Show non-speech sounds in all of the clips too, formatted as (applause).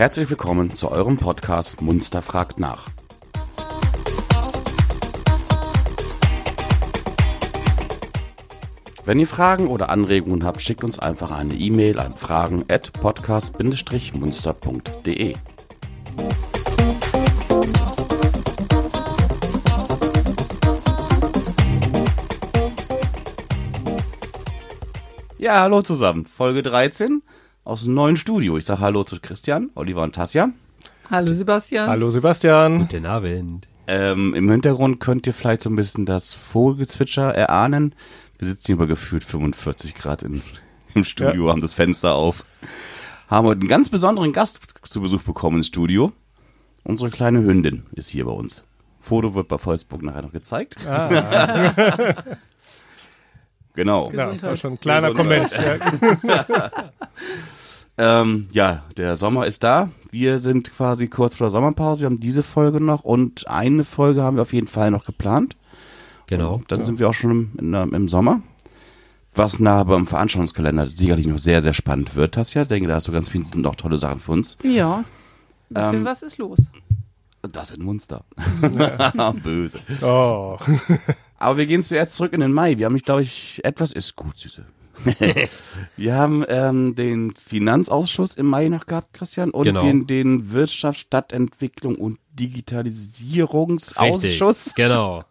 Herzlich willkommen zu eurem Podcast Munster fragt nach. Wenn ihr Fragen oder Anregungen habt, schickt uns einfach eine E-Mail an fragen at podcast-munster.de. Ja, hallo zusammen. Folge 13 aus dem neuen Studio. Ich sage Hallo zu Christian, Oliver und Tassia. Hallo Sebastian. Hallo Sebastian. Guten Abend. Ähm, Im Hintergrund könnt ihr vielleicht so ein bisschen das Vogelgezwitscher erahnen. Wir sitzen hier über gefühlt 45 Grad in, im Studio, Ja. haben das Fenster auf. Haben heute einen ganz besonderen Gast zu Besuch bekommen ins Studio. Unsere kleine Hündin ist hier bei uns. Foto wird bei Facebook nachher noch gezeigt. (laughs) genau. Ja, ist schon ein kleiner. Gesundheit. Ja. (laughs) Ähm, ja, der Sommer ist da. Wir sind quasi kurz vor der Sommerpause. Wir haben diese Folge noch und eine Folge haben wir auf jeden Fall noch geplant. Genau. Dann sind wir auch schon im, in, der- im Sommer. Was nachher beim Veranstaltungskalender sicherlich noch sehr, sehr spannend wird, Tasja. Ich denke, da hast du ganz viele und auch tolle Sachen für uns. Ja. Ein bisschen Ähm, was ist los? Das in Munster. (laughs) Böse. Oh. Aber wir gehen zuerst zurück in den Mai. Wir haben, ich glaube ich, etwas ist gut, Süße. Wir haben ähm, den Finanzausschuss im Mai noch gehabt, Christian, und Genau. den, den Wirtschafts-, Stadtentwicklung und Digitalisierungsausschuss. Richtig. Genau.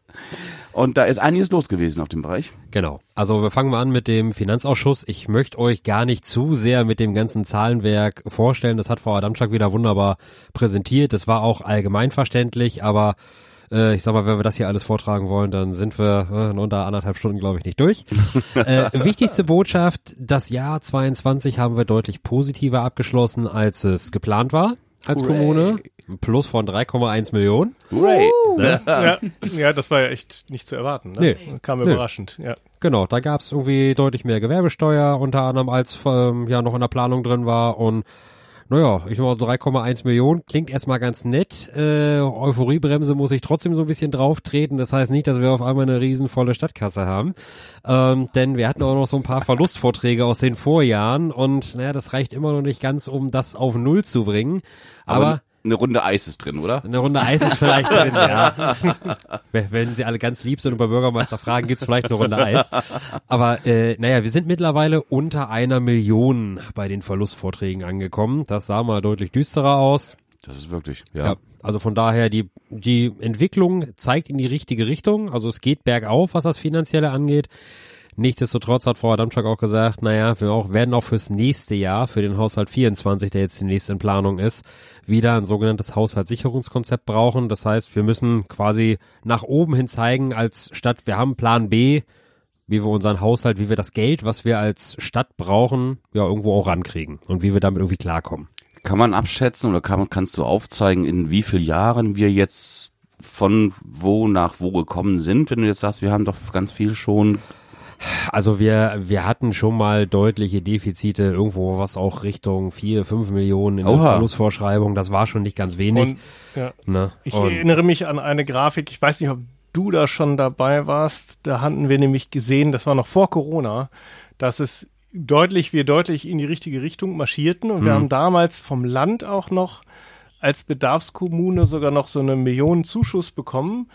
Und da ist einiges los gewesen auf dem Bereich. Genau. Also wir fangen mal an mit dem Finanzausschuss. Ich möchte euch gar nicht zu sehr mit dem ganzen Zahlenwerk vorstellen. Das hat Frau Adamczak wieder wunderbar präsentiert. Das war auch allgemeinverständlich, aber äh, ich sag mal, wenn wir das hier alles vortragen wollen, dann sind wir äh, in unter anderthalb Stunden, glaube ich, nicht durch. (laughs) äh, wichtigste Botschaft, das Jahr 22 haben wir deutlich positiver abgeschlossen, als es geplant war als Hooray. Kommune. Plus von 3,1 Millionen. Hooray! Ja, ja, das war ja echt nicht zu erwarten. Ne? Nee. Kam Nee. überraschend. Ja. Genau, da gab's irgendwie deutlich mehr Gewerbesteuer, unter anderem als ähm, ja noch in der Planung drin war und naja, ich mal so 3,1 Millionen klingt erstmal ganz nett. Äh, Euphoriebremse muss ich trotzdem so ein bisschen drauf treten. Das heißt nicht, dass wir auf einmal eine riesenvolle Stadtkasse haben. Ähm, denn wir hatten auch noch so ein paar Verlustvorträge aus den Vorjahren und naja, das reicht immer noch nicht ganz, um das auf Null zu bringen. Aber, eine Runde Eis ist drin, oder? eine Runde Eis ist vielleicht drin, ja. (laughs) Wenn- sie alle ganz lieb sind und bei Bürgermeister fragen, gibt's vielleicht eine Runde Eis. Aber äh, naja, wir sind mittlerweile unter einer Million bei den Verlustvorträgen angekommen. Das sah mal deutlich düsterer aus. Das ist wirklich, ja. Ja. Also von daher, die, die Entwicklung zeigt in die richtige Richtung. Also es geht bergauf, was das Finanzielle angeht. Nichtsdestotrotz hat Frau Adamczak auch gesagt, naja, wir auch, werden auch fürs nächste Jahr, für den Haushalt 24, der jetzt demnächst in Planung ist, wieder ein sogenanntes Haushaltssicherungskonzept brauchen. Das heißt, wir müssen quasi nach oben hin zeigen als Stadt, wir haben Plan B, wie wir unseren Haushalt, wie wir das Geld, was wir als Stadt brauchen, ja irgendwo auch rankriegen und wie wir damit irgendwie klarkommen. Kann man abschätzen oder kann, kannst du aufzeigen, in wie vielen Jahren wir jetzt von wo nach wo gekommen sind? Wenn du jetzt sagst, wir haben doch ganz viel schon. Also wir, wir hatten schon mal deutliche Defizite irgendwo, was auch Richtung vier, fünf Millionen in der Oha. Verlustvorschreibung, das war schon nicht ganz wenig. Und ja. ne? ich Und, erinnere mich an eine Grafik, ich weiß nicht, ob du da schon dabei warst. Da hatten wir nämlich gesehen, das war noch vor Corona, dass es deutlich, wir deutlich in die richtige Richtung marschierten. Und wir haben damals vom Land auch noch als Bedarfskommune sogar noch so eine Millionen Zuschuss bekommen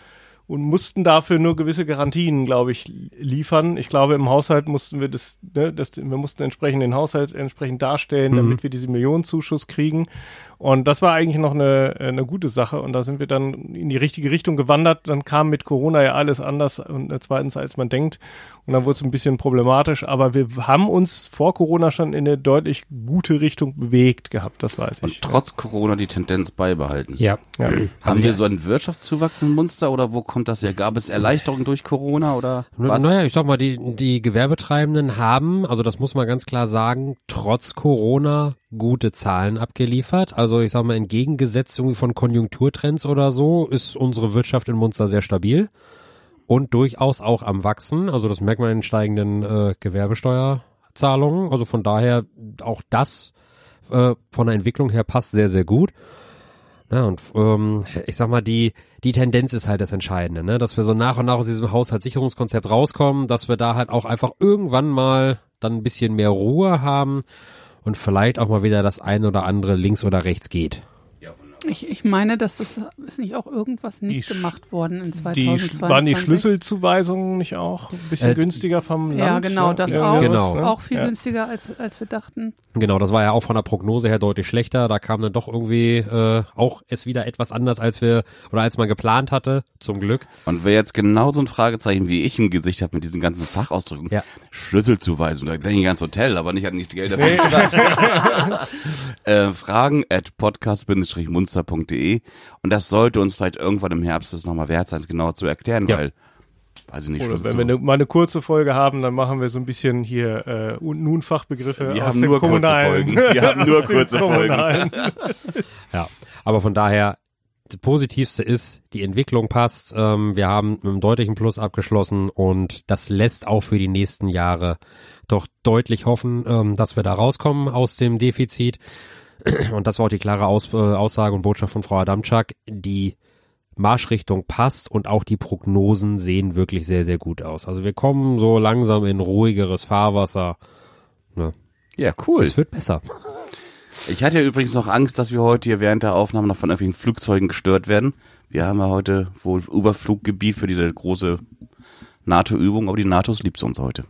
und mussten dafür nur gewisse Garantien, glaube ich, liefern. Ich glaube, im Haushalt mussten wir das, ne, das wir mussten entsprechend den Haushalt entsprechend darstellen, damit wir diese Millionenzuschuss kriegen. Und das war eigentlich noch eine, eine gute Sache. Und da sind wir dann in die richtige Richtung gewandert. Dann kam mit Corona ja alles anders und äh, zweitens, als man denkt. Und dann wurde es ein bisschen problematisch. Aber wir haben uns vor Corona schon in eine deutlich gute Richtung bewegt gehabt. Das weiß Und ich. trotz Corona die Tendenz beibehalten. ja. ja. Haben wir so einen Wirtschaftszuwachs in Munster oder wo kommt das her? Gab es Erleichterungen durch Corona oder was? Naja, ich sag mal, die, die Gewerbetreibenden haben, also das muss man ganz klar sagen, trotz Corona gute Zahlen abgeliefert. Also ich sag mal, entgegengesetzt irgendwie von Konjunkturtrends oder so, ist unsere Wirtschaft in Munster sehr stabil und durchaus auch am Wachsen. Also das merkt man in den steigenden äh, Gewerbesteuerzahlungen. Also von daher auch das äh, von der Entwicklung her passt sehr, sehr gut. Ja, und ähm, ich sag mal, die, die Tendenz ist halt das Entscheidende, ne? dass wir so nach und nach aus diesem Haushaltssicherungskonzept rauskommen, dass wir da halt auch einfach irgendwann mal dann ein bisschen mehr Ruhe haben und vielleicht auch mal wieder das ein oder andere links oder rechts geht. Ich, ich meine, dass das ist nicht auch irgendwas nicht Die gemacht worden in Die, 2022. waren die Schlüsselzuweisungen nicht auch ein bisschen Äh, günstiger vom Land? Ja, genau, ne? das Ja, auch. Genau. Auch viel ja. günstiger, als, als wir dachten. Genau, das war ja auch von der Prognose her deutlich schlechter. Da kam dann doch irgendwie äh, auch es wieder etwas anders, als wir oder als man geplant hatte. Zum Glück. Und wer jetzt genauso ein Fragezeichen wie ich im Gesicht hat mit diesen ganzen Fachausdrücken, Ja. Schlüsselzuweisung, da denke ich ans Hotel, aber nicht an nicht Geld dafür. (laughs) äh, Fragen at podcast-munster.de und das sollte uns vielleicht irgendwann im Herbst das nochmal wert sein, es genauer zu erklären, Ja. weil, weiß ich nicht, Oder wenn wir eine, mal eine kurze Folge haben, dann machen wir so ein bisschen hier äh, und nun Fachbegriffe Wir aus haben dem nur kurze. Folgen. Wir haben (laughs) nur kurze Folgen. (laughs) Ja, aber von daher, das Positivste ist, die Entwicklung passt. Ähm, wir haben mit einem deutlichen Plus abgeschlossen und das lässt auch für die nächsten Jahre doch deutlich hoffen, ähm, dass wir da rauskommen aus dem Defizit. Und das war auch die klare Aus äh, Aussage und Botschaft von Frau Adamczak. Die Marschrichtung passt und auch die Prognosen sehen wirklich sehr, sehr gut aus. Also wir kommen so langsam in ruhigeres Fahrwasser. Ja, cool. Es wird besser. Ich hatte ja übrigens noch Angst, dass wir heute hier während der Aufnahme noch von irgendwelchen Flugzeugen gestört werden. Wir haben ja heute wohl Überfluggebiet für diese große NATO-Übung, aber die NATOs liebt uns heute.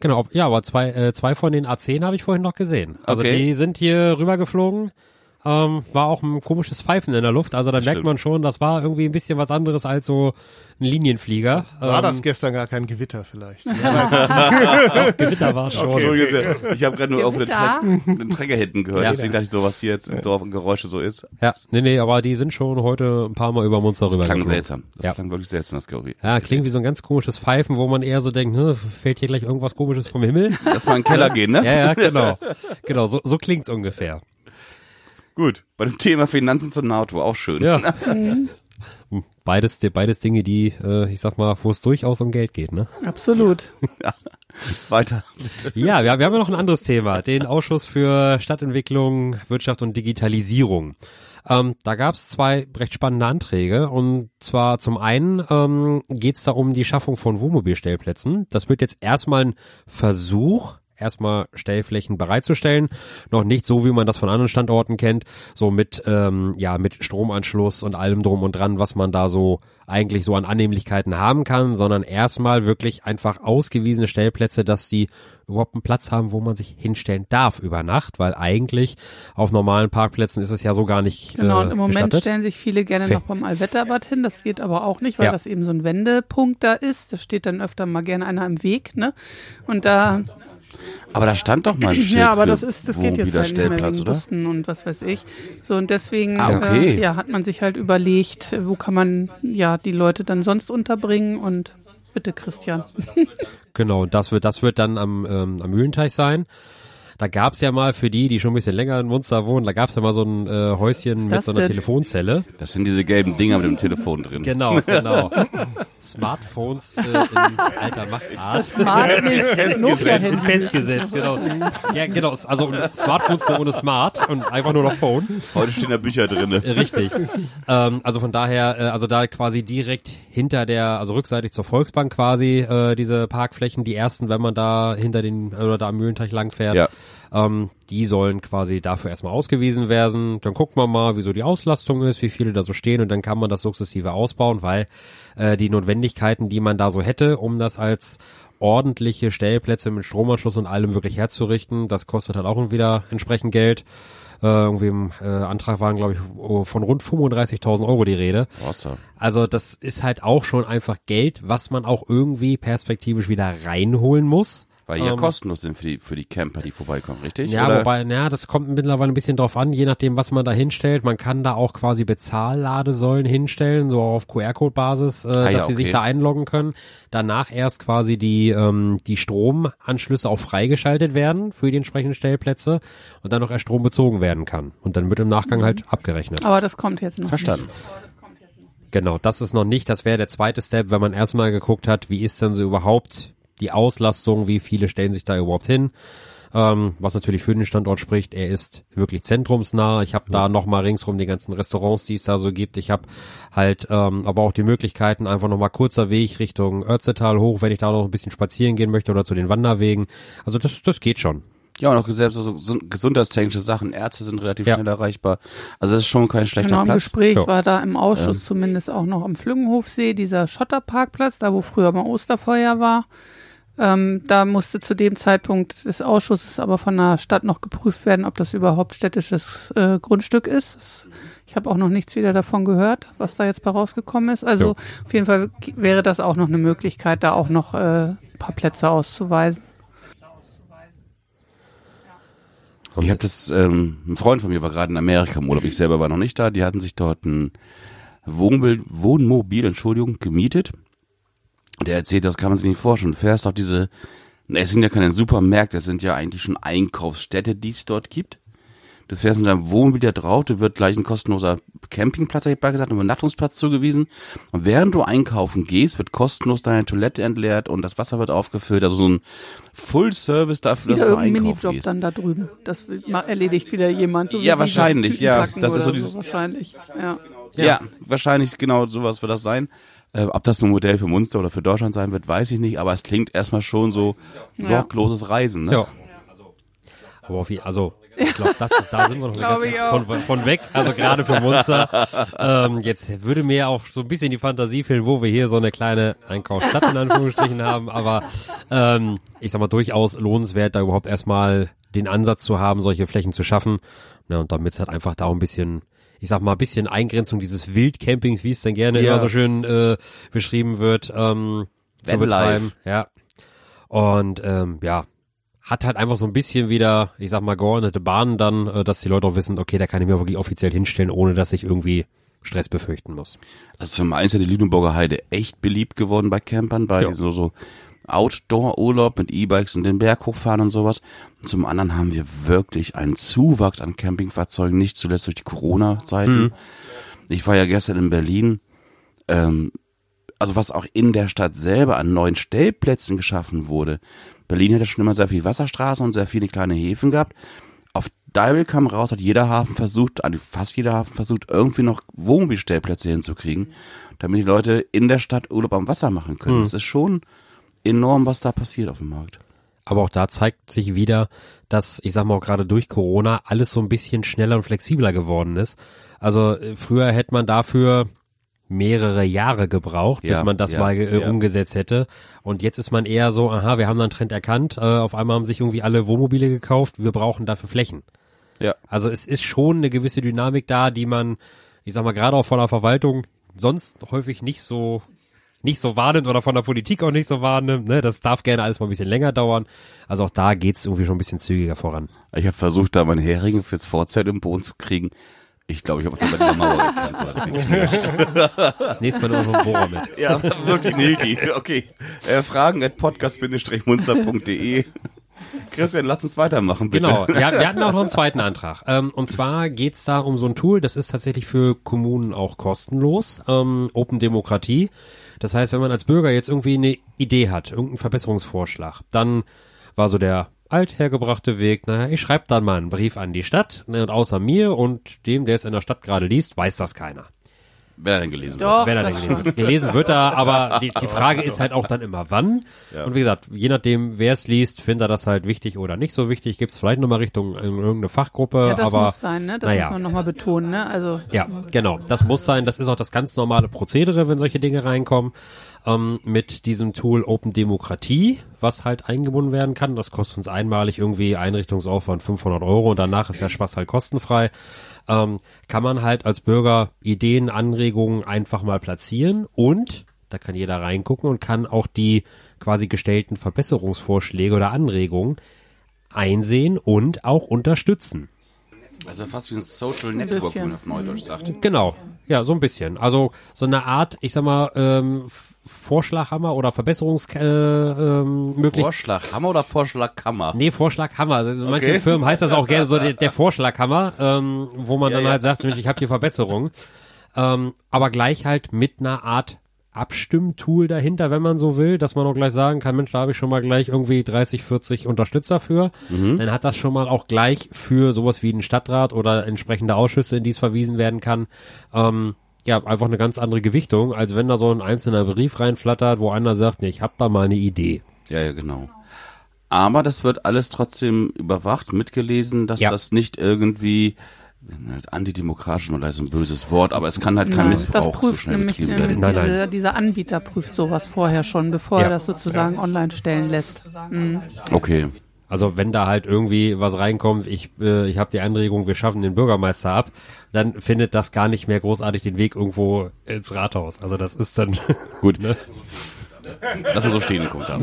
Genau, ja, aber zwei, äh, zwei von den A10 habe ich vorhin noch gesehen. Also Okay. die sind hier rübergeflogen. Ähm, war auch ein komisches Pfeifen in der Luft. Also da merkt Stimmt. man schon, das war irgendwie ein bisschen was anderes als so ein Linienflieger. War ähm, das gestern gar kein Gewitter vielleicht? (laughs) Gewitter war schon. Entschuldigung, sehr. ich habe gerade nur auf den, den Trecker hinten gehört, Ja. deswegen dachte ich so, was hier jetzt im Dorf an Geräusche so ist. Ja, nee, nee, aber die sind schon heute ein paar Mal über Munster Das klang seltsam. Das Ja. klang wirklich seltsam, das Geräusch. Ja, klingt wie so ein ganz komisches Pfeifen, wo man eher so denkt, ne, fällt hier gleich irgendwas komisches vom Himmel? Lass mal in den Keller (laughs) gehen, ne? ja, ja, genau. Genau, so, so klingt's ungefähr. Gut. Bei dem Thema Finanzen zur NATO, auch schön. Ja. (laughs) Beides, beides Dinge, die, äh, ich sag mal, wo es durchaus um Geld geht, ne? Absolut. Weiter. Ja, wir, wir haben ja noch ein anderes Thema, den Ausschuss für Stadtentwicklung, Wirtschaft und Digitalisierung. Ähm, da gab es zwei recht spannende Anträge und zwar zum einen ähm, geht es da um die Schaffung von Wohnmobilstellplätzen. Das wird jetzt erstmal ein Versuch, erstmal Stellflächen bereitzustellen. Noch nicht so, wie man das von anderen Standorten kennt, so mit, ähm, ja, mit Stromanschluss und allem drum und dran, was man da so eigentlich so an Annehmlichkeiten haben kann, sondern erstmal wirklich einfach ausgewiesene Stellplätze, dass die überhaupt einen Platz haben, wo man sich hinstellen darf über Nacht, weil eigentlich auf normalen Parkplätzen ist es ja so gar nicht Genau, äh, und im Moment gestattet. stellen sich viele gerne Fe- noch beim Allwetterbad hin. Das geht aber auch nicht, weil Ja. das eben so ein Wendepunkt da ist. Da steht dann öfter mal gerne einer im Weg, ne? Und da, Aber da stand doch mal ein (clears throat) Schild ja, aber für das ist, das geht jetzt halt nicht mehr Stellplatz, wegen oder? Bussen und was weiß ich. So, und deswegen, Ah, okay. äh, ja, hat man sich halt überlegt, wo kann man, ja, die Leute dann sonst unterbringen und bitte Christian. (laughs) Genau, das wird, das wird dann am, ähm, am Mühlenteich sein. Da gab's ja mal für die, die schon ein bisschen länger in Munster wohnen, da gab's ja mal so ein äh, Häuschen mit so einer denn? Telefonzelle. Das sind diese gelben Dinger mit dem Telefon drin. Genau, (laughs) genau. Smartphones äh, in alter Machtart. Smart (laughs) nicht, Nokia-Handy. Festgesetzt, genau. Ja, genau. Also Smartphones nur ohne Smart und einfach nur noch Phone. Heute stehen da Bücher drin. Äh, Richtig. ähm, also von daher, äh, also da quasi direkt hinter der, also rückseitig zur Volksbank quasi, äh, diese Parkflächen, die ersten, wenn man da hinter den, oder da am Mühlenteich lang fährt, Ja. Ähm, die sollen quasi dafür erstmal ausgewiesen werden. Dann guckt man mal, wieso die Auslastung ist, wie viele da so stehen und dann kann man das sukzessive ausbauen, weil äh, die Notwendigkeiten, die man da so hätte, um das als ordentliche Stellplätze mit Stromanschluss und allem wirklich herzurichten, das kostet halt auch wieder entsprechend Geld. Äh, irgendwie im äh, Antrag waren, glaube ich, oh, von rund 35.000 Euro die Rede. Awesome. Also das ist halt auch schon einfach Geld, was man auch irgendwie perspektivisch wieder reinholen muss. Weil ja Ähm, kostenlos sind für die, für die Camper, die vorbeikommen, richtig? Ja, Oder? wobei, naja, das kommt mittlerweile ein bisschen drauf an, je nachdem, was man da hinstellt. Man kann da auch quasi Bezahlladesäulen hinstellen, so auf QR-Code-Basis, äh, Ah ja, dass sie sich da einloggen können. Danach erst quasi die, ähm, die Stromanschlüsse auch freigeschaltet werden für die entsprechenden Stellplätze und dann noch erst Strom bezogen werden kann. Und dann wird im Nachgang halt abgerechnet. Aber das kommt jetzt noch Verstanden. nicht. Genau, das ist noch nicht, das wäre der zweite Step, wenn man erstmal geguckt hat, wie ist denn so überhaupt die Auslastung, wie viele stellen sich da überhaupt hin. Ähm, was natürlich für den Standort spricht, er ist wirklich zentrumsnah. Ich habe da nochmal ringsrum die ganzen Restaurants, die es da so gibt. Ich habe halt ähm, aber auch die Möglichkeiten, einfach nochmal kurzer Weg Richtung Örzetal hoch, wenn ich da noch ein bisschen spazieren gehen möchte oder zu den Wanderwegen. Also das, das geht schon. Ja, und auch selbst so gesund- gesundheitstechnische Sachen. Ärzte sind relativ Ja. schnell erreichbar. Also das ist schon kein schlechter Genau, im Platz. Gespräch Ja. war da im Ausschuss zumindest auch noch am Flüngenhofsee, dieser Schotterparkplatz, da wo früher mal Osterfeuer war. Ähm, da musste zu dem Zeitpunkt des Ausschusses aber von der Stadt noch geprüft werden, ob das überhaupt städtisches äh, Grundstück ist. Ich habe auch noch nichts wieder davon gehört, was da jetzt bei rausgekommen ist. Also Ja. auf jeden Fall wäre das auch noch eine Möglichkeit, da auch noch äh, ein paar Plätze auszuweisen. Und Ich habe das, ähm, ein Freund von mir war gerade in Amerika im Urlaub, ich selber war noch nicht da, die hatten sich dort ein Wohnmobil, Wohnmobil Entschuldigung, gemietet. Der erzählt, das kann man sich nicht vorstellen. Du fährst auf diese, es sind ja keine Supermärkte, es sind ja eigentlich schon Einkaufsstädte, die es dort gibt. Du fährst mit deinem Wohnmobil da drauf, dir wird gleich ein kostenloser Campingplatz, hab ich mal gesagt, ein Übernachtungsplatz zugewiesen. Und während du einkaufen gehst, wird kostenlos deine Toilette entleert und das Wasser wird aufgefüllt. Also so ein Full-Service dafür, dass du einkaufen Minijob gehst. dann da drüben. Das erledigt wieder jemand. So Ja, wahrscheinlich, ja. Das ist so dieses- wahrscheinlich, ja. Ja. wahrscheinlich genau sowas wird das sein. Äh, ob das ein Modell für Munster oder für Deutschland sein wird, weiß ich nicht, aber es klingt erstmal schon so sorgloses Reisen. Ne? Ja. Aber auf, je- also, ich glaube, das ist, da (laughs) sind wir noch von, von weg. Also gerade für Munster. ähm, jetzt würde mir auch so ein bisschen die Fantasie fehlen, wo wir hier so eine kleine Einkaufsstadt in Anführungsstrichen haben. Aber ähm, ich sag mal, durchaus lohnenswert, da überhaupt erstmal den Ansatz zu haben, solche Flächen zu schaffen. Ja, und damit es halt einfach da auch ein bisschen, ich sag mal, ein bisschen Eingrenzung dieses Wildcampings, wie es dann gerne Ja. immer so schön äh, beschrieben wird, ähm, zu betreiben. Ja. Und ähm, ja, hat halt einfach so ein bisschen wieder, ich sag mal, geordnete Bahnen dann, äh, dass die Leute auch wissen, okay, da kann ich mir wirklich offiziell hinstellen, ohne dass ich irgendwie Stress befürchten muss. Also zum einen ist ja die Lüneburger Heide echt beliebt geworden bei Campern, bei so, so Outdoor-Urlaub mit E-Bikes und den Berg hochfahren und sowas. Und zum anderen haben wir wirklich einen Zuwachs an Campingfahrzeugen, nicht zuletzt durch die Corona-Zeiten. Ich war ja gestern in Berlin, ähm, also was auch in der Stadt selber an neuen Stellplätzen geschaffen wurde. Berlin hätte schon immer sehr viel Wasserstraßen und sehr viele kleine Häfen gehabt. Auf Deibel kam raus, hat jeder Hafen versucht, fast jeder Hafen versucht, irgendwie noch Wohnmobilstellplätze hinzukriegen, damit die Leute in der Stadt Urlaub am Wasser machen können. Das ist schon enorm, was da passiert auf dem Markt. Aber auch da zeigt sich wieder, dass, ich sag mal auch gerade durch Corona, alles so ein bisschen schneller und flexibler geworden ist. Also äh, früher hätte man dafür mehrere Jahre gebraucht, bis Ja, man das ja, mal äh, ja. umgesetzt hätte. Und jetzt ist man eher so, aha, wir haben da einen Trend erkannt, äh, auf einmal haben sich irgendwie alle Wohnmobile gekauft, wir brauchen dafür Flächen. Ja. Also es ist schon eine gewisse Dynamik da, die man, ich sag mal, gerade auch von der Verwaltung sonst häufig nicht so nicht so wahrnimmt oder von der Politik auch nicht so wahrnimmt. Ne? Das darf gerne alles mal ein bisschen länger dauern. Also auch da geht's irgendwie schon ein bisschen zügiger voran. Ich habe versucht, da meinen Hering fürs Vorzelt im Boden zu kriegen. Ich glaube, ich habe auf der Berliner Mauer gekannt, so hat's nicht. (laughs) Das nächste Mal nur so ein Bohrer mit. Ja, wirklich Nilki. Okay. Äh, Fragen at podcast-munster.de. Christian, lass uns weitermachen, bitte. Genau, ja, wir hatten auch noch einen zweiten Antrag. Ähm, und zwar geht's da um so ein Tool, das ist tatsächlich für Kommunen auch kostenlos, ähm, Open Demokratie. Das heißt, wenn man als Bürger jetzt irgendwie eine Idee hat, irgendeinen Verbesserungsvorschlag, dann war so der althergebrachte Weg, naja, ich schreibe dann mal einen Brief an die Stadt, ne, und außer mir und dem, der es in der Stadt gerade liest, weiß das keiner. Wer hat denn gelesen? Doch, wenn er denn gelesen wird. Gelesen wird er, aber die, die Frage ist halt auch dann immer wann. Ja. Und wie gesagt, je nachdem, wer es liest, findet er das halt wichtig oder nicht so wichtig. Gibt es vielleicht nochmal Richtung in irgendeine Fachgruppe, Ja, das aber muss sein, ne? Das naja. muss man nochmal betonen, ne? Also ja, genau. Das muss sein. Das ist auch das ganz normale Prozedere, wenn solche Dinge reinkommen. Ähm, mit diesem Tool Open Demokratie, was halt eingebunden werden kann. Das kostet uns einmalig irgendwie Einrichtungsaufwand 500 Euro und danach ist der Spaß halt kostenfrei. Ähm, kann man halt als Bürger Ideen, Anregungen einfach mal platzieren und da kann jeder reingucken und kann auch die quasi gestellten Verbesserungsvorschläge oder Anregungen einsehen und auch unterstützen. Also fast wie ein Social Ein Network, wie bisschen. man auf Neudeutsch sagt. Genau, ja, so ein bisschen. Also so eine Art, ich sag mal, ähm, Vorschlaghammer oder Verbesserungsmöglichkeit. Ähm, Möglichkeit. Vorschlaghammer oder Vorschlagkammer? Nee, Vorschlaghammer. Also in manchen Okay. Firmen heißt das auch gerne so der, der Vorschlaghammer, ähm, wo man Ja, dann ja. halt sagt, Mensch, ich habe hier Verbesserungen. Ähm, aber gleich halt mit einer Art Abstimmtool dahinter, wenn man so will, dass man auch gleich sagen kann, Mensch, da habe ich schon mal gleich irgendwie 30, 40 Unterstützer für. Dann hat das schon mal auch gleich für sowas wie einen Stadtrat oder entsprechende Ausschüsse, in die es verwiesen werden kann, ähm, ja, einfach eine ganz andere Gewichtung, als wenn da so ein einzelner Brief reinflattert, wo einer sagt, nee, ich hab da mal eine Idee. Ja, ja, genau. Aber das wird alles trotzdem überwacht, mitgelesen, dass Ja. das nicht irgendwie antidemokratisch oder ist ein böses Wort, aber es kann halt kein Nein, Missbrauch das prüft so schnell nämlich, werden. Nein, diese, dieser Anbieter prüft sowas vorher schon, bevor Ja. er das sozusagen online stellen lässt. Mhm. Okay. Also wenn da halt irgendwie was reinkommt, ich, äh, ich habe die Anregung, wir schaffen den Bürgermeister ab, dann findet das gar nicht mehr großartig den Weg irgendwo ins Rathaus. Also das ist dann (laughs) Gut. Ne? Lass mal so stehen, guckt (laughs) da.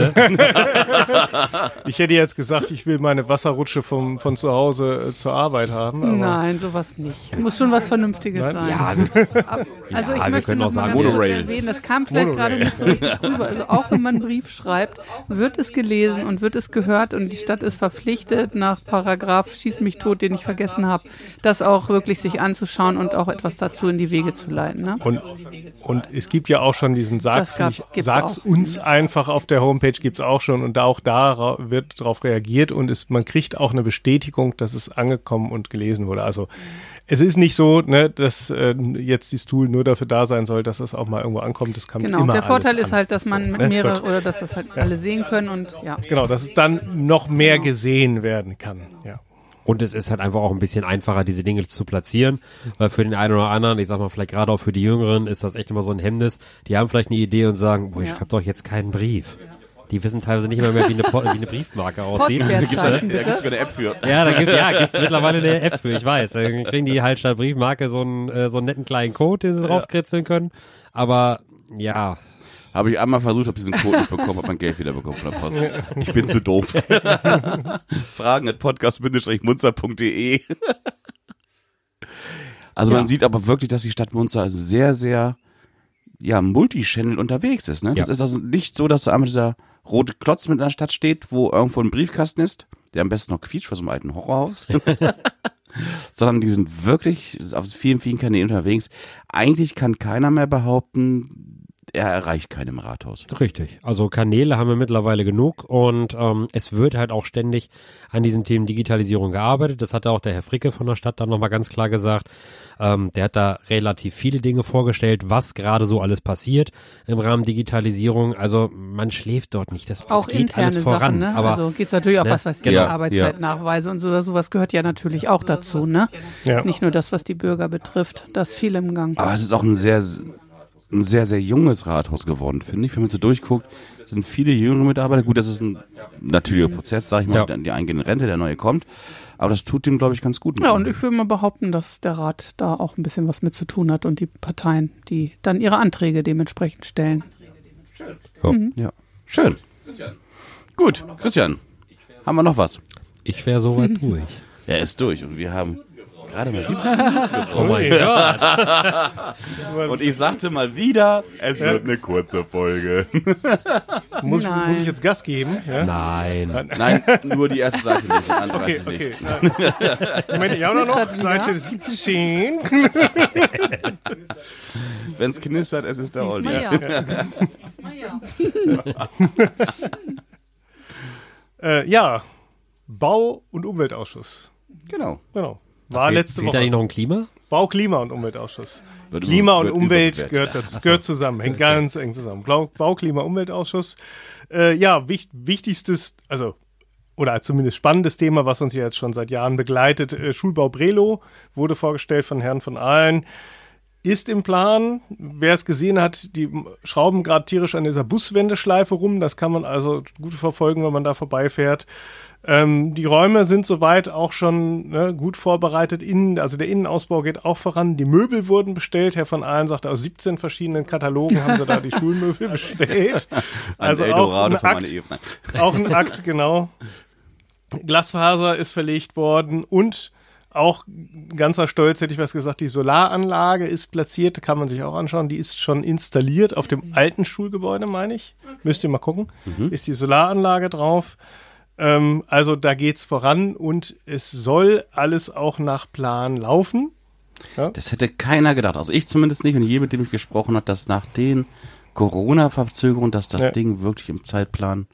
Ich hätte jetzt gesagt, ich will meine Wasserrutsche vom, von zu Hause äh, zur Arbeit haben. Aber Nein, sowas nicht. Muss schon was Vernünftiges Nein? sein. ja, Also Ja, ich wir möchte können noch mal sagen ganz kurz erwähnen, das kam vielleicht Monorail. gerade nicht so richtig rüber. Also auch wenn man einen Brief schreibt, wird es gelesen und wird es gehört und die Stadt ist verpflichtet, nach Paragraph Schieß mich tot, den ich vergessen habe, das auch wirklich sich anzuschauen und auch etwas dazu in die Wege zu leiten. Ne? Und, und es gibt ja auch schon diesen Sag's, nicht, Sag's. Uns einfach auf der Homepage gibt's auch schon und auch da wird darauf reagiert und es, man kriegt auch eine Bestätigung, dass es angekommen und gelesen wurde. Also es ist nicht so, ne, dass äh, jetzt dieses Tool nur dafür da sein soll, dass es auch mal irgendwo ankommt. Das kann Genau, immer der Vorteil ist halt, dass man mit Ne? mehrere oder dass das halt alle sehen können und ja. Genau, dass es dann noch mehr gesehen werden kann. Ja. Und es ist halt einfach auch ein bisschen einfacher, diese Dinge zu platzieren, weil für den einen oder anderen, ich sag mal, vielleicht gerade auch für die Jüngeren, ist das echt immer so ein Hemmnis. Die haben vielleicht eine Idee und sagen, boah, ich Ja. schreibe doch jetzt keinen Brief. Die wissen teilweise nicht mehr, mehr wie, eine, wie eine Briefmarke aussieht. Da gibt's bitte. sogar eine App für. Ja, da gibt ja, gibt's mittlerweile eine App für, ich weiß. Da kriegen die halt statt Briefmarke so einen, äh, so einen netten kleinen Code, den sie draufkritzeln können. Aber ja, Habe ich einmal versucht, habe diesen Code nicht bekommen, habe mein Geld wieder bekommen von der Post. Ich bin zu doof. (laughs) Fragen at podcast-munzer.de Also man sieht aber wirklich, dass die Stadt Munster sehr, sehr ja, Multichannel unterwegs ist. Ne? Das Ja. ist also nicht so, dass da einmal dieser rote Klotz mit in der Stadt steht, wo irgendwo ein Briefkasten ist, der am besten noch quietscht, vor so einem alten Horrorhaus. (laughs) Sondern die sind wirklich auf vielen, vielen Kanälen unterwegs. Eigentlich kann keiner mehr behaupten, er erreicht keinen im Rathaus. Richtig. Also Kanäle haben wir mittlerweile genug und ähm, es wird halt auch ständig an diesen Themen Digitalisierung gearbeitet. Das hat auch der Herr Fricke von der Stadt dann nochmal ganz klar gesagt. Ähm, der hat da relativ viele Dinge vorgestellt, was gerade so alles passiert im Rahmen Digitalisierung. Also man schläft dort nicht. Das, das Auch geht interne alles voran. Sachen, ne? Aber also geht's natürlich auch ne? was ich, Genau. Arbeitszeitnachweise und so, sowas gehört ja natürlich auch dazu, ne? Ja. Nicht nur das, was die Bürger betrifft, das viel im Gang. Aber es ist auch ein sehr, ein sehr, sehr junges Rathaus geworden, finde ich. Wenn man so durchguckt, sind viele jüngere Mitarbeiter. Gut, das ist ein natürlicher Prozess, sage ich mal, Ja. die eingehende Rente, der neue kommt. Aber das tut dem, glaube ich, ganz gut. Ja, und ich würde mal behaupten, dass der Rat da auch ein bisschen was mit zu tun hat und die Parteien, die dann ihre Anträge dementsprechend stellen. ja. Schön. Gut, Christian, haben wir noch was? ich wäre soweit (laughs) durch. Er ist durch und wir haben gerade mal 17 (laughs) Oh mein Gott. (laughs) Und ich sagte mal wieder, es wird eine kurze Folge. Muss, (laughs) muss ich jetzt Gas geben? Ja? Nein. Nein, nur die erste Seite nicht, die andere Okay, okay. nicht. Ich meine, ja, noch wieder. Seite 17. Wenn es knistert, es ist der Olli. Ja. Äh, ja, Bau- und Umweltausschuss. Genau. Genau. War letzte Fehlt da nicht Woche. noch ein Klima? Bau, Klima und Umweltausschuss. Wird Klima über- und Umwelt gehört, dazu, gehört zusammen, hängt ganz eng zusammen. Bau, Bau Klima, Umweltausschuss. Äh, ja, wich, wichtigstes, also, oder zumindest spannendes Thema, was uns ja jetzt schon seit Jahren begleitet. Äh, Schulbau Brelo wurde vorgestellt von Herrn von Ahlen. Ist im Plan. Wer es gesehen hat, die schrauben gerade tierisch an dieser Buswendeschleife rum. Das kann man also gut verfolgen, wenn man da vorbeifährt. Ähm, die Räume sind soweit auch schon ne, gut vorbereitet. Innen, also der Innenausbau geht auch voran. Die Möbel wurden bestellt. Herr von Ahlen sagte, aus 17 verschiedenen Katalogen haben sie da die (laughs) Schulmöbel bestellt. Also ein auch Eldorado ein, für meine Akt, auch ein Akt, genau. Glasfaser ist verlegt worden und auch ganzer Stolz hätte ich was gesagt, die Solaranlage ist platziert, kann man sich auch anschauen, die ist schon installiert auf dem alten Schulgebäude, meine ich. Müsst ihr mal gucken. Ist die Solaranlage drauf. Ähm, also da geht's voran und es soll alles auch nach Plan laufen. Das hätte keiner gedacht. Also ich zumindest nicht und jeder, mit dem ich gesprochen habe, dass nach den Corona-Verzögerungen, dass das Ja. Ding wirklich im Zeitplan.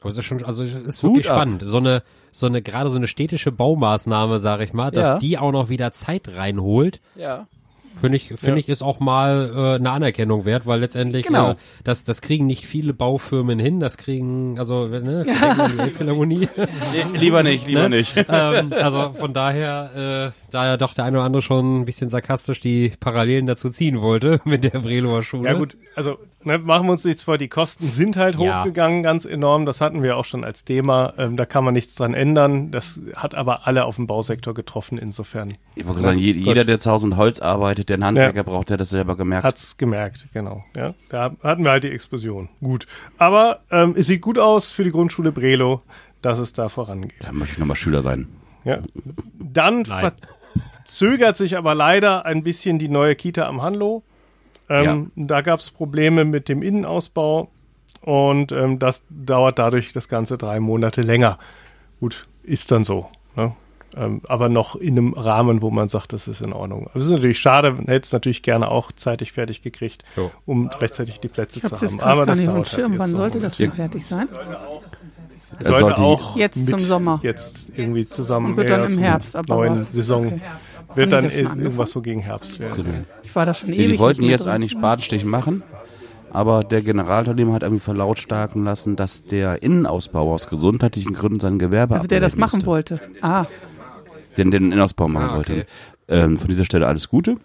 Aber es ist schon, also es ist Hut wirklich ab. spannend. So eine, so eine, gerade so eine städtische Baumaßnahme, sag ich mal, dass Ja. die auch noch wieder Zeit reinholt. Ja. Finde ich, finde Ja. ich, ist auch mal äh, eine Anerkennung wert, weil letztendlich Genau. äh, das, das kriegen nicht viele Baufirmen hin. Das kriegen, also ne. (laughs) Nee, lieber nicht, lieber Ne? nicht. (laughs) ähm, also von daher, äh, da ja doch der eine oder andere schon ein bisschen sarkastisch die Parallelen dazu ziehen wollte (laughs) mit der Brelower Schule. Ja gut, also ne, machen wir uns nichts vor, die Kosten sind halt Ja. hochgegangen, ganz enorm. Das hatten wir auch schon als Thema. Ähm, da kann man nichts dran ändern. Das hat aber alle auf dem Bausektor getroffen. Insofern Ich wollte sagen, Gut. jeder, der zu Hause mit Holz arbeitet, der einen Handwerker braucht, der hat das selber gemerkt. hat's gemerkt, genau. Ja, da hatten wir halt die Explosion. Gut, aber ähm, es sieht gut aus für die Grundschule Brelo, dass es da vorangeht. Da möchte ich nochmal Schüler sein. Ja. Dann verzögert sich aber leider ein bisschen die neue Kita am Hanlo. Ähm, Da gab es Probleme mit dem Innenausbau und ähm, das dauert dadurch das Ganze drei Monate länger. Gut, ist dann so. Ne? Ähm, aber noch in einem Rahmen, wo man sagt, das ist in Ordnung. Aber es ist natürlich schade, man hätte es natürlich gerne auch zeitig fertig gekriegt, Jo. um rechtzeitig die Plätze zu haben. Aber das dauert halt Schirm. jetzt Wann sollte das denn fertig sein? Sollte sollte auch Jetzt mit zum Sommer. Jetzt irgendwie zusammen Und wird dann im Herbst aber neuen was. Saison Okay. Wird dann irgendwas so gegen Herbst werden. Ich war da schon Nee, ewig die wollten jetzt drin. eigentlich Spatenstich machen, aber der Generalunternehmer hat irgendwie verlautstarken lassen, dass der Innenausbau aus gesundheitlichen Gründen sein Gewerbe Also der das machen müsste. wollte. Ah, Den, den Innenausbau machen Ah, okay. wollte. Ähm, von dieser Stelle alles Gute.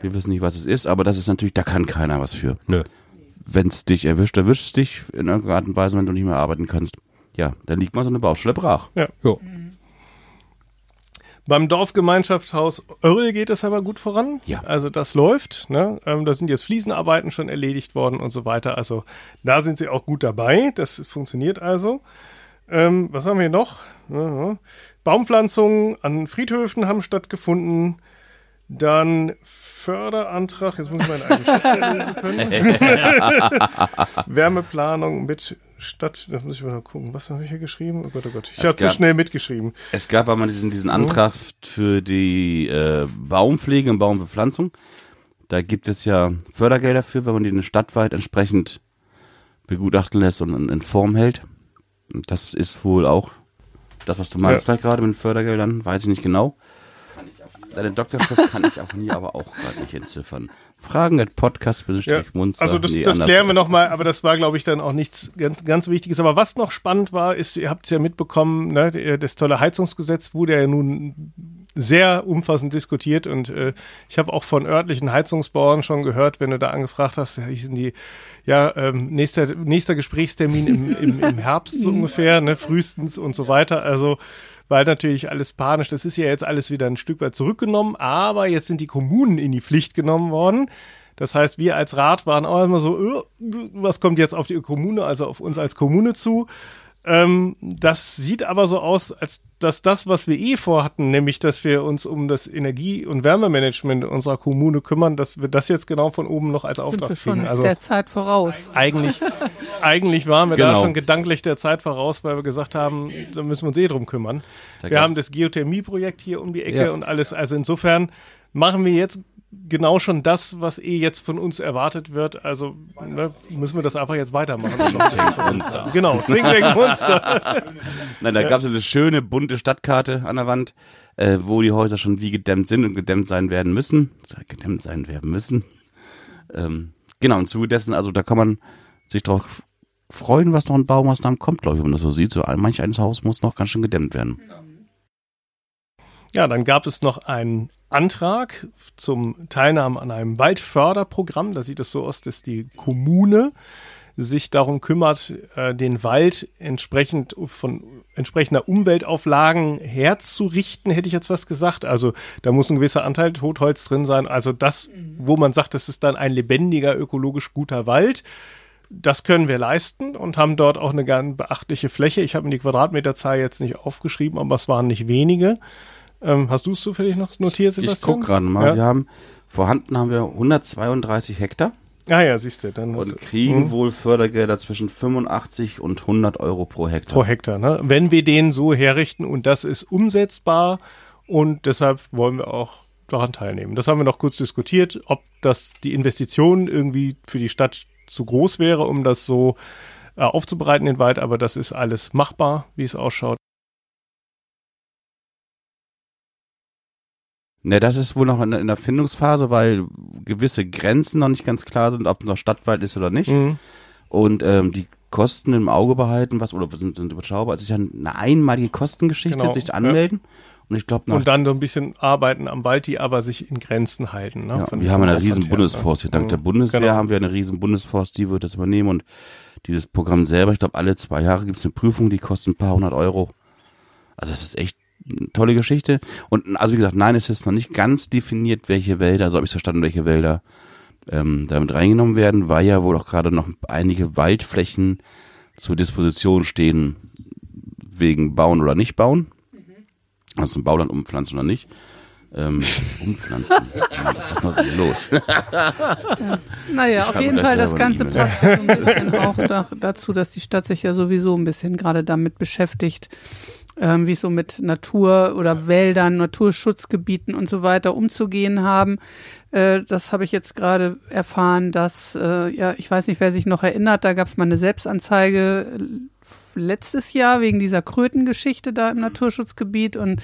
Wir wissen nicht, was es ist, aber das ist natürlich, da kann keiner was für. Nö. Wenn es dich erwischt, erwischt es dich in irgendeiner Art und Weise, wenn du nicht mehr arbeiten kannst. Ja, dann liegt mal so eine Baustelle brach. Jo. Beim Dorfgemeinschaftshaus Oerl geht es aber gut voran. Ja. Also das läuft. Ne? Ähm, da sind jetzt Fliesenarbeiten schon erledigt worden und so weiter. Also da sind sie auch gut dabei. Das funktioniert also. Ähm, was haben wir noch? Ja. Baumpflanzungen an Friedhöfen haben stattgefunden. Dann Förderantrag, jetzt muss ich meine eigene Schrift lesen können. (laughs) (laughs) Wärmeplanung mit Stadt, das muss ich mal gucken. Was habe ich hier geschrieben? Oh Gott, oh Gott. Ich habe zu schnell mitgeschrieben. Es gab aber diesen, diesen Antrag für die äh, Baumpflege und Baumbepflanzung. Da gibt es ja Fördergelder für, wenn man die stadtweit entsprechend begutachten lässt und in, in Form hält. Das ist wohl auch das, was du meinst Ja. vielleicht gerade mit Fördergeldern, weiß ich nicht genau. Deine Doktorschrift kann ich auch nie, aber auch gerade nicht entziffern. Fragen at podcast Ja, munster also das, nee, das klären wir nochmal, aber das war, glaube ich, dann auch nichts ganz, ganz Wichtiges. Aber was noch spannend war, ist, ihr habt es ja mitbekommen, ne, das tolle Heizungsgesetz wurde ja nun sehr umfassend diskutiert und äh, ich habe auch von örtlichen Heizungsbauern schon gehört, wenn du da angefragt hast, ja, hießen die, ja, ähm, nächster, nächster Gesprächstermin im, im, im Herbst so (laughs) ungefähr, ne, frühestens und so weiter. Also weil natürlich alles panisch, das ist ja jetzt alles wieder ein Stück weit zurückgenommen, aber jetzt sind die Kommunen in die Pflicht genommen worden. Das heißt, wir als Rat waren auch immer so, äh, was kommt jetzt auf die Kommune, also auf uns als Kommune zu? Ähm, das sieht aber so aus, als dass das, was wir eh vorhatten, nämlich, dass wir uns um das Energie- und Wärmemanagement unserer Kommune kümmern, dass wir das jetzt genau von oben noch als sind Auftrag wir schon kriegen. Also der Zeit voraus. eigentlich, (laughs) eigentlich waren wir da Genau. schon gedanklich der Zeit voraus, weil wir gesagt haben, da müssen wir uns eh drum kümmern. Da wir haben das Geothermie-Projekt hier um die Ecke Ja. und alles. Also insofern machen wir jetzt genau schon das, was eh jetzt von uns erwartet wird. Also ne, müssen wir das einfach jetzt weitermachen. Monster. (laughs) genau, Tank Monster. (laughs) Nein, da gab es diese schöne bunte Stadtkarte an der Wand, äh, wo die Häuser schon wie gedämmt sind und gedämmt sein werden müssen. Gedämmt sein werden müssen. Ähm, genau, im Zuge dessen, also da kann man sich drauf freuen, was noch an Baumaßnahmen kommt, glaube ich, wenn man das so sieht. So ein- manch eines Haus muss noch ganz schön gedämmt werden. Ja, dann gab es noch einen Antrag zum Teilnahme an einem Waldförderprogramm. Da sieht es so aus, dass die Kommune sich darum kümmert, äh, den Wald entsprechend von entsprechender Umweltauflagen herzurichten, hätte ich jetzt was gesagt. Also da muss ein gewisser Anteil Totholz drin sein. Also das, wo man sagt, das ist dann ein lebendiger, ökologisch guter Wald. Das können wir leisten und haben dort auch eine ganz beachtliche Fläche. Ich habe mir die Quadratmeterzahl jetzt nicht aufgeschrieben, aber es waren nicht wenige. Ähm, hast du es zufällig noch notiert, Ich Sebastian? gucke gerade mal. Ja. Wir haben, vorhanden haben wir 132 Hektar Ah ja, siehst du, dann und du- kriegen Mhm. wohl Fördergelder zwischen 85 und 100 Euro pro Hektar. pro Hektar. Ne? Wenn wir den so herrichten und das ist umsetzbar und deshalb wollen wir auch daran teilnehmen. Das haben wir noch kurz diskutiert, ob das die Investition irgendwie für die Stadt zu groß wäre, um das so äh, aufzubereiten, den Wald, aber das ist alles machbar, wie es ausschaut. Ne, das ist wohl noch in, in der Findungsphase, weil gewisse Grenzen noch nicht ganz klar sind, ob noch Stadtwald ist oder nicht. Mhm. Und ähm, die Kosten im Auge behalten, was oder sind, sind überschaubar. Es ist ja eine einmalige Kostengeschichte, Genau, sich ja. anmelden. Und ich glaube, Und dann so ein bisschen arbeiten am Wald, die aber sich in Grenzen halten. Ne? ja, wir haben eine riesen her, Bundesforst. ne? Dank der Mhm. Bundeswehr Genau. haben wir eine riesen Bundesforst, die wird das übernehmen. Und dieses Programm selber, ich glaube, alle zwei Jahre gibt es eine Prüfung, die kostet ein paar hundert Euro. Also das ist echt tolle Geschichte. Und also wie gesagt, nein, es ist noch nicht ganz definiert, welche Wälder, so habe ich verstanden, welche Wälder ähm, damit reingenommen werden, weil ja wohl auch gerade noch einige Waldflächen zur Disposition stehen, wegen Bauen oder nicht Bauen. Also ein Bauland umpflanzen oder nicht. Ähm, (laughs) umpflanzen. Ja, Was ist noch los? Naja, auf jeden Fall, das Ganze passt ja so ein bisschen auch da, dazu, dass die Stadt sich ja sowieso ein bisschen gerade damit beschäftigt, ähm, wie es so mit Natur oder Wäldern, Naturschutzgebieten und so weiter umzugehen haben. Äh, das habe ich jetzt gerade erfahren, dass, äh, ja, ich weiß nicht, wer sich noch erinnert, da gab es mal eine Selbstanzeige äh, letztes Jahr wegen dieser Krötengeschichte da im Naturschutzgebiet. Und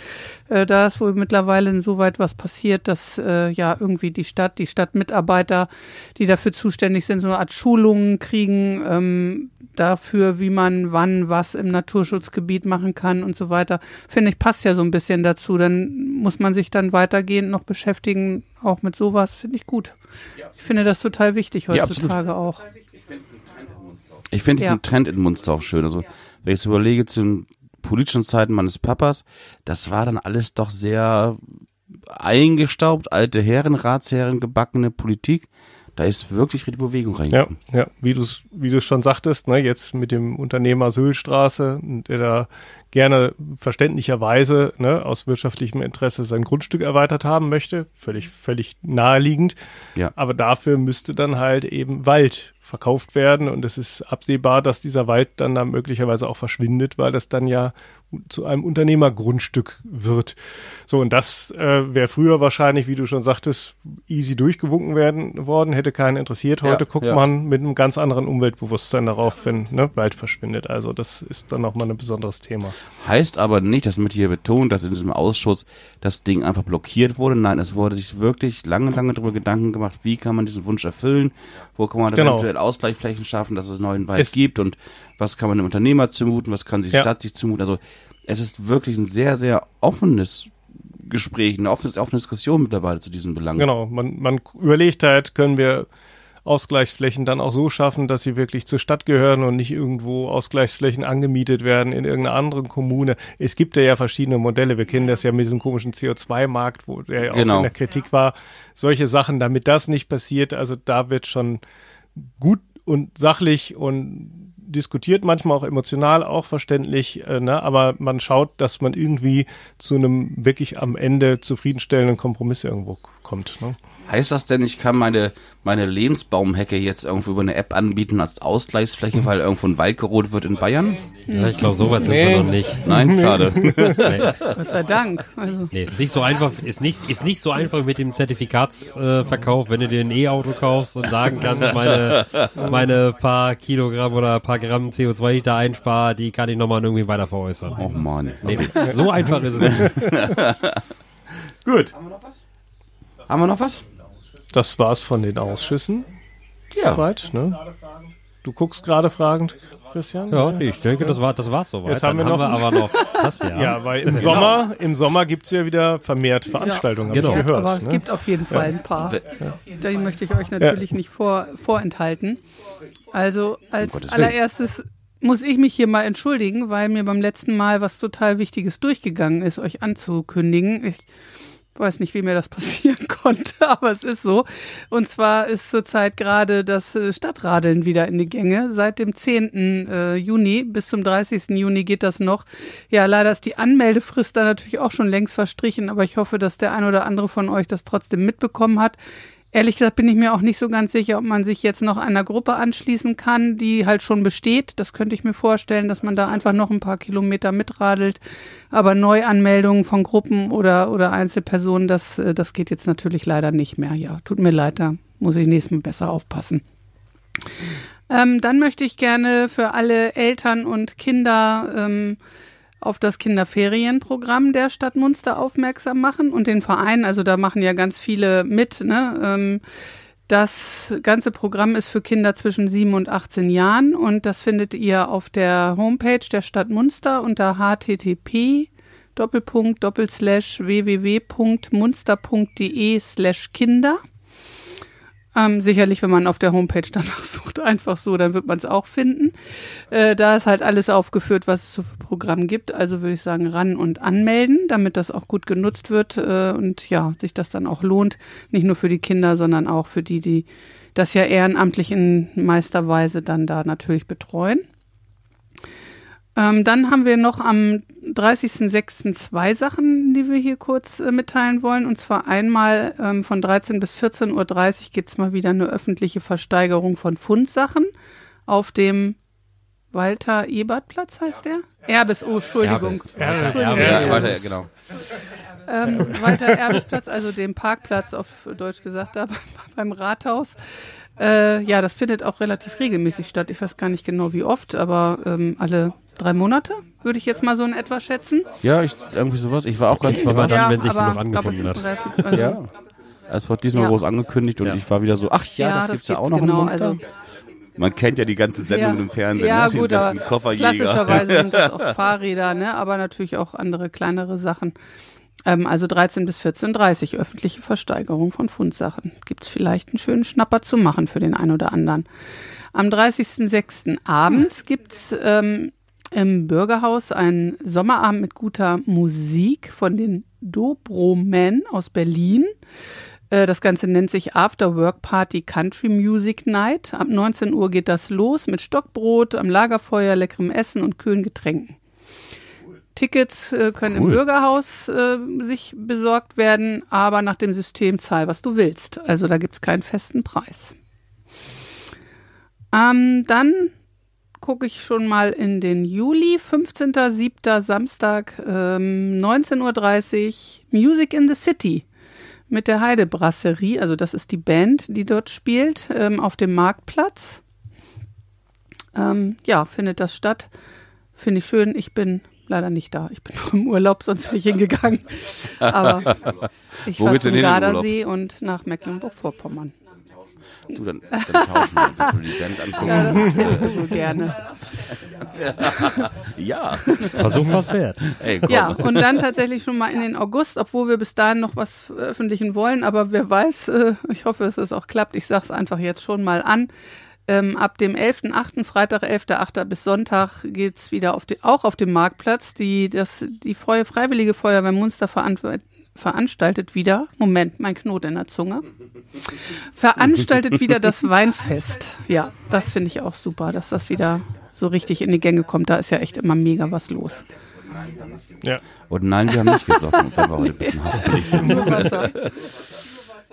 äh, da ist wohl mittlerweile insoweit was passiert, dass äh, ja irgendwie die Stadt, die Stadtmitarbeiter, die dafür zuständig sind, so eine Art Schulungen kriegen ähm, dafür, wie man wann was im Naturschutzgebiet machen kann und so weiter. Finde ich, passt ja so ein bisschen dazu. Dann muss man sich dann weitergehend noch beschäftigen, auch mit sowas, finde ich gut. Ich finde das total wichtig Ja, heutzutage auch. Ich finde diesen Ja. Trend in Munster auch schön. Also, wenn ich so überlege, zu den politischen Zeiten meines Papas, das war dann alles doch sehr eingestaubt, alte Herren, Ratsherren, gebackene Politik. Da ist wirklich richtig Bewegung Ja, reingekommen. ja, wie du es wie du's schon sagtest, ne, jetzt mit dem Unternehmer Söhlstraße, der da gerne verständlicherweise ne, aus wirtschaftlichem Interesse sein Grundstück erweitert haben möchte, völlig völlig naheliegend. Ja. Aber dafür müsste dann halt eben Wald verkauft werden und es ist absehbar, dass dieser Wald dann da möglicherweise auch verschwindet, weil das dann ja zu einem Unternehmergrundstück wird. So, und das äh, wäre früher wahrscheinlich, wie du schon sagtest, easy durchgewunken werden worden, hätte keinen interessiert. Heute Ja, guckt ja. man mit einem ganz anderen Umweltbewusstsein darauf, wenn ne, Wald verschwindet. Also das ist dann nochmal ein besonderes Thema. Heißt aber nicht, das wird hier betont, dass in diesem Ausschuss das Ding einfach blockiert wurde. Nein, es wurde sich wirklich lange, lange darüber Gedanken gemacht, wie kann man diesen Wunsch erfüllen, wo kann man Genau. eventuell Ausgleichsflächen schaffen, dass es neuen Wald Es- gibt und was kann man dem Unternehmer zumuten, was kann sich die Ja. Stadt sich zumuten. Also es ist wirklich ein sehr, sehr offenes Gespräch, eine offene, offene Diskussion mittlerweile zu diesen Belangen. Genau, man, man überlegt halt, können wir Ausgleichsflächen dann auch so schaffen, dass sie wirklich zur Stadt gehören und nicht irgendwo Ausgleichsflächen angemietet werden in irgendeiner anderen Kommune. Es gibt ja, ja verschiedene Modelle. Wir kennen das ja mit diesem komischen CO2-Markt, wo der ja auch Genau. in der Kritik war. Solche Sachen, damit das nicht passiert, also da wird schon gut und sachlich und diskutiert, manchmal auch emotional, auch verständlich, äh, ne? aber man schaut, dass man irgendwie zu einem wirklich am Ende zufriedenstellenden Kompromiss irgendwo kommt. Ne? Heißt das denn, ich kann meine, meine Lebensbaumhecke jetzt irgendwo über eine App anbieten als Ausgleichsfläche, weil irgendwo ein Wald gerodet wird in Bayern? Ja, ich glaube, so weit sind Nee. wir noch nicht. Nein, schade. (laughs) Nee, Gott sei Dank. Also, nee, ist nicht so einfach, ist nicht, ist nicht so einfach mit dem Zertifikatsverkauf, äh, wenn du dir ein E-Auto kaufst und sagen kannst, (laughs) meine, meine paar Kilogramm oder paar Gramm CO2, die ich da einspare, die kann ich nochmal irgendwie weiter veräußern. Oh Mann. Nee, so einfach ist es nicht. (laughs) Gut. Haben wir noch was? Das war's von den Ausschüssen. Ja. Soweit, ne? Du guckst gerade fragend, Christian? Ja, nee, ich denke, das war, das war's soweit. Jetzt haben wir noch- aber noch (laughs) das ja. Ja, weil im Sommer, im Sommer gibt's ja wieder vermehrt Veranstaltungen, Genau. habe ich gehört. aber es ne? gibt auf jeden Fall ein paar. Da möchte ich euch natürlich nicht vor, vorenthalten. Also als Willen. allererstes muss ich mich hier mal entschuldigen, weil mir beim letzten Mal was total Wichtiges durchgegangen ist, euch anzukündigen. Ich weiß nicht, wie mir das (laughs) passieren konnte, aber es ist so. Und zwar ist zurzeit gerade das äh, Stadtradeln wieder in die Gänge. Seit dem 10. äh, Juni bis zum 30. Juni geht das noch. Ja, leider ist die Anmeldefrist da natürlich auch schon längst verstrichen, aber ich hoffe, dass der ein oder andere von euch das trotzdem mitbekommen hat. Ehrlich gesagt bin ich mir auch nicht so ganz sicher, ob man sich jetzt noch einer Gruppe anschließen kann, die halt schon besteht. Das könnte ich mir vorstellen, dass man da einfach noch ein paar Kilometer mitradelt. Aber Neuanmeldungen von Gruppen oder, oder Einzelpersonen, das, äh, das geht jetzt natürlich leider nicht mehr. Ja, tut mir leid, da muss ich nächstes Mal besser aufpassen. Ähm, dann möchte ich gerne für alle Eltern und Kinder ähm, auf das Kinderferienprogramm der Stadt Munster aufmerksam machen und den Verein, also da machen ja ganz viele mit, ne? Ähm, das ganze Programm ist für Kinder zwischen 7 und 18 Jahren und das findet ihr auf der Homepage der Stadt Munster unter http Doppelpunkt Doppelslash www.munster.de slash Kinder. Ähm, sicherlich, wenn man auf der Homepage danach (laughs) sucht, einfach so, dann wird man es auch finden. Äh, da ist halt alles aufgeführt, was es so für Programm gibt. Also würde ich sagen, ran und anmelden, damit das auch gut genutzt wird äh, und ja, sich das dann auch lohnt. Nicht nur für die Kinder, sondern auch für die, die das ja ehrenamtlich in Meisterweise dann da natürlich betreuen. Ähm, dann haben wir noch am 30.06. zwei Sachen, die wir hier kurz äh, mitteilen wollen. Und zwar einmal ähm, von 13 bis 14.30 Uhr gibt es mal wieder eine öffentliche Versteigerung von Fundsachen auf dem Walter Ebert Platz heißt der? Erbes, oh, Entschuldigung. Erbes. Walter. Erbes. Ja, genau. Ähm, Walter Erbesplatz, also dem Parkplatz auf Deutsch gesagt da beim Rathaus. Äh, ja, das findet auch relativ regelmäßig statt. Ich weiß gar nicht genau wie oft, aber ähm, alle drei Monate würde ich jetzt mal so in etwa schätzen. Ja, ich, irgendwie sowas. Ich war auch ganz überrascht. dann, wenn sich es angefunden hat. ein relativ, (laughs) also, Ja. Es wird diesmal Ja. groß angekündigt und Ja. ich war wieder so, ach ja, das gibt's ja auch noch genau, im Monster. also- Man kennt ja die ganzen Sendungen Ja. im Fernsehen, Ja, ne? die gut, ganzen Kofferjäger. klassischerweise sind das (laughs) auch Fahrräder, ne? aber natürlich auch andere kleinere Sachen. Ähm, also 13 bis 14.30 öffentliche Versteigerung von Fundsachen. Gibt es vielleicht einen schönen Schnapper zu machen für den einen oder anderen. Am 30.06. abends gibt's ähm, im Bürgerhaus einen Sommerabend mit guter Musik von den Dobromen aus Berlin. Äh, Das Ganze nennt sich After Work Party Country Music Night. Ab 19 Uhr geht das los mit Stockbrot, am Lagerfeuer, leckerem Essen und kühlen Getränken. Tickets äh, können im Cool. Bürgerhaus äh, sich besorgt werden, aber nach dem System zahl, was du willst. Also da gibt's keinen festen Preis. Ähm, dann gucke ich schon mal in den Juli, 15.07. Samstag, ähm, 19.30 Uhr, Music in the City mit der Heide Brasserie, also das ist die Band, die dort spielt, ähm, auf dem Marktplatz. Ähm, ja, findet das statt. Finde ich schön. Ich bin leider nicht da. Ich bin noch im Urlaub, sonst wäre ich hingegangen. (laughs) Aber ich Wo fahre zum Gardasee und nach Mecklenburg-Vorpommern. Du, dann, dann tauschen wir. Du die Band angucken? Ja, das hättest du (laughs) gerne. Ja. Versuch was wert. Ey, komm. Ja, und dann tatsächlich schon mal in den August, obwohl wir bis dahin noch was veröffentlichen wollen, aber wer weiß, äh, ich hoffe, dass es auch klappt. Ich sage es einfach jetzt schon mal an. Ähm, ab dem 11.8., Freitag 11.8. bis Sonntag geht's wieder auf die, auch auf dem Marktplatz. Die, das, die Freie Freiwillige Feuerwehr Munster verant- veranstaltet wieder, Moment, mein Knot in der Zunge, veranstaltet wieder das Weinfest. Ja, das finde ich auch super, dass das wieder so richtig in die Gänge kommt. Da ist ja echt immer mega was los. Ja. Und nein, wir haben nicht gesoffen, weil wir heute ein bisschen (laughs) haspelig sind. Nur Wasser.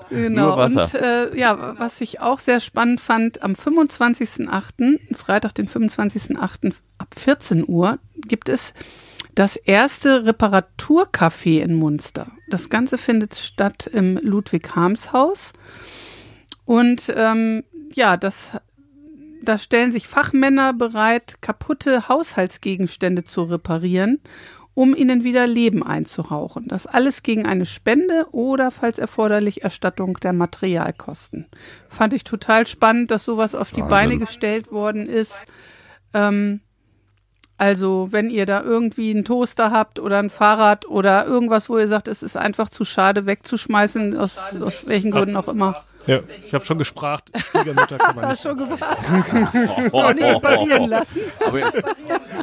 Genau. Nur Wasser. Und äh, ja, was ich auch sehr spannend fand, am 25.08., Freitag, den 25.08. ab 14 Uhr, gibt es das erste Reparaturcafé in Munster. Das Ganze findet statt im Ludwig-Harms-Haus. Und ähm, ja, das, da stellen sich Fachmänner bereit, kaputte Haushaltsgegenstände zu reparieren, um ihnen wieder Leben einzuhauchen. Das alles gegen eine Spende oder, falls erforderlich, Erstattung der Materialkosten. Fand ich total spannend, dass sowas auf die Wahnsinn. Beine gestellt worden ist. Ähm, also, wenn ihr da irgendwie einen Toaster habt oder ein Fahrrad oder irgendwas, wo ihr sagt, es ist einfach zu schade wegzuschmeißen, aus, aus welchen Gründen auch immer. ja. Ich habe schon gespragt. Schwiegermutter kann man Hast nicht. schon gewartet. Noch nicht reparieren lassen. Aber,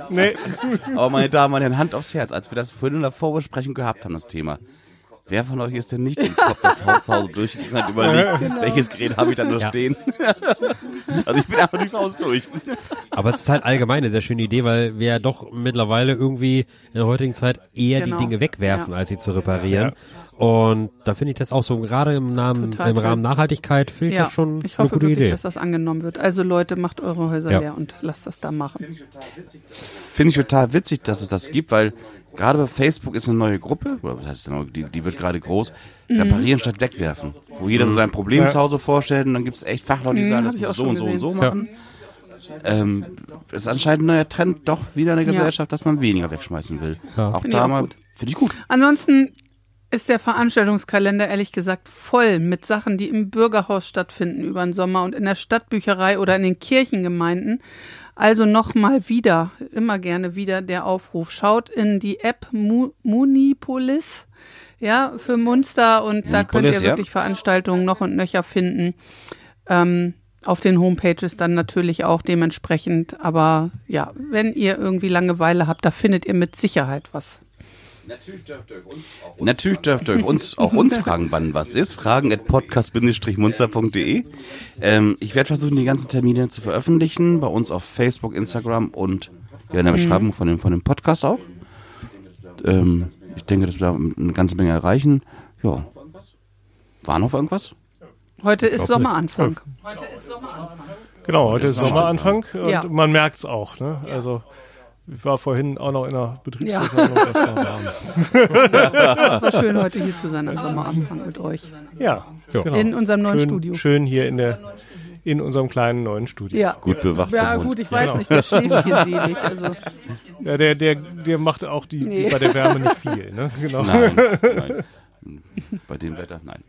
Nee. aber meine Damen und Herren, Hand aufs Herz, als wir das vorhin in der Vorbesprechung gehabt haben, das Thema. Wer von euch ist denn nicht im Kopf das Haushaus (laughs) durchgegangen und überlegt, Genau. welches Gerät habe ich da noch Ja. stehen? (laughs) also ich bin einfach durchs Haus durch. (laughs) Aber es ist halt allgemein eine sehr schöne Idee, weil wir ja doch mittlerweile irgendwie in der heutigen Zeit eher Genau. die Dinge wegwerfen, Ja. als sie zu reparieren. Und da finde ich das auch so, gerade im, Namen, Total im. Rahmen Nachhaltigkeit, finde ich Ja, das schon ich eine hoffe gute wirklich, Idee. dass das angenommen wird. Also Leute, macht eure Häuser Ja. leer und lasst das da machen. Finde ich total witzig, dass es das gibt, weil gerade bei Facebook ist eine neue Gruppe, oder was heißt eine neue, die, die wird gerade groß, Mhm. reparieren statt wegwerfen. Wo jeder so sein Problem Ja. zu Hause vorstellt und dann gibt es echt Fachleute, die Mhm, sagen, das muss auch so und so und so machen. ähm, ist anscheinend ein neuer Trend doch wieder in der Ja. Gesellschaft, dass man weniger wegschmeißen will. Ja. Auch da mal, gut. finde ich gut. Ansonsten ist der Veranstaltungskalender ehrlich gesagt voll mit Sachen, die im Bürgerhaus stattfinden über den Sommer und in der Stadtbücherei oder in den Kirchengemeinden. Also nochmal wieder, immer gerne wieder der Aufruf. Schaut in die App Mu Munipolis, ja, für Munster und da könnt Munipolis, ihr ja. wirklich Veranstaltungen noch und nöcher finden. Ähm, auf den Homepages dann natürlich auch dementsprechend. Aber ja, wenn ihr irgendwie Langeweile habt, da findet ihr mit Sicherheit was. Natürlich dürft ihr euch uns, auch uns fragen, wann was ist. Fragen at podcast-munzer.de. Ähm, ich werde versuchen, die ganzen Termine zu veröffentlichen. Bei uns auf Facebook, Instagram und ja, in der Beschreibung von dem, von dem Podcast auch. Ähm, ich denke, dass wir eine ganze Menge erreichen. Ja. War noch irgendwas? Heute ist Glaub nicht. Sommeranfang. Genau, heute ist Sommeranfang und Ja. man merkt es auch. Ne? Also ich war vorhin auch noch in der Betriebsversammlung. das war warm. Es war schön, heute hier zu sein am Sommeranfang mit euch. Ja, Ja. genau. In unserem neuen schön, Studio. Schön hier in der in unserem kleinen neuen Studio. Ja. Gut bewacht Ja, gut, ich weiß nicht, der schläft hier (laughs) selig. Also, Ja, der, der, der macht auch die, die Nee. bei der Wärme nicht viel. Ne? Genau. Nein, nein. (laughs) Bei dem Wetter, nein.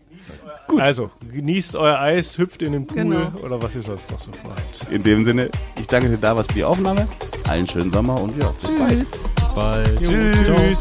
Also, genießt euer Eis, hüpft in den Pool Genau. oder was ihr sonst noch so vorhabt. In dem Sinne, ich danke dir da was für die Aufnahme. Allen schönen Sommer und ja, bis bald. tschüss. Bis bald. Tschüss.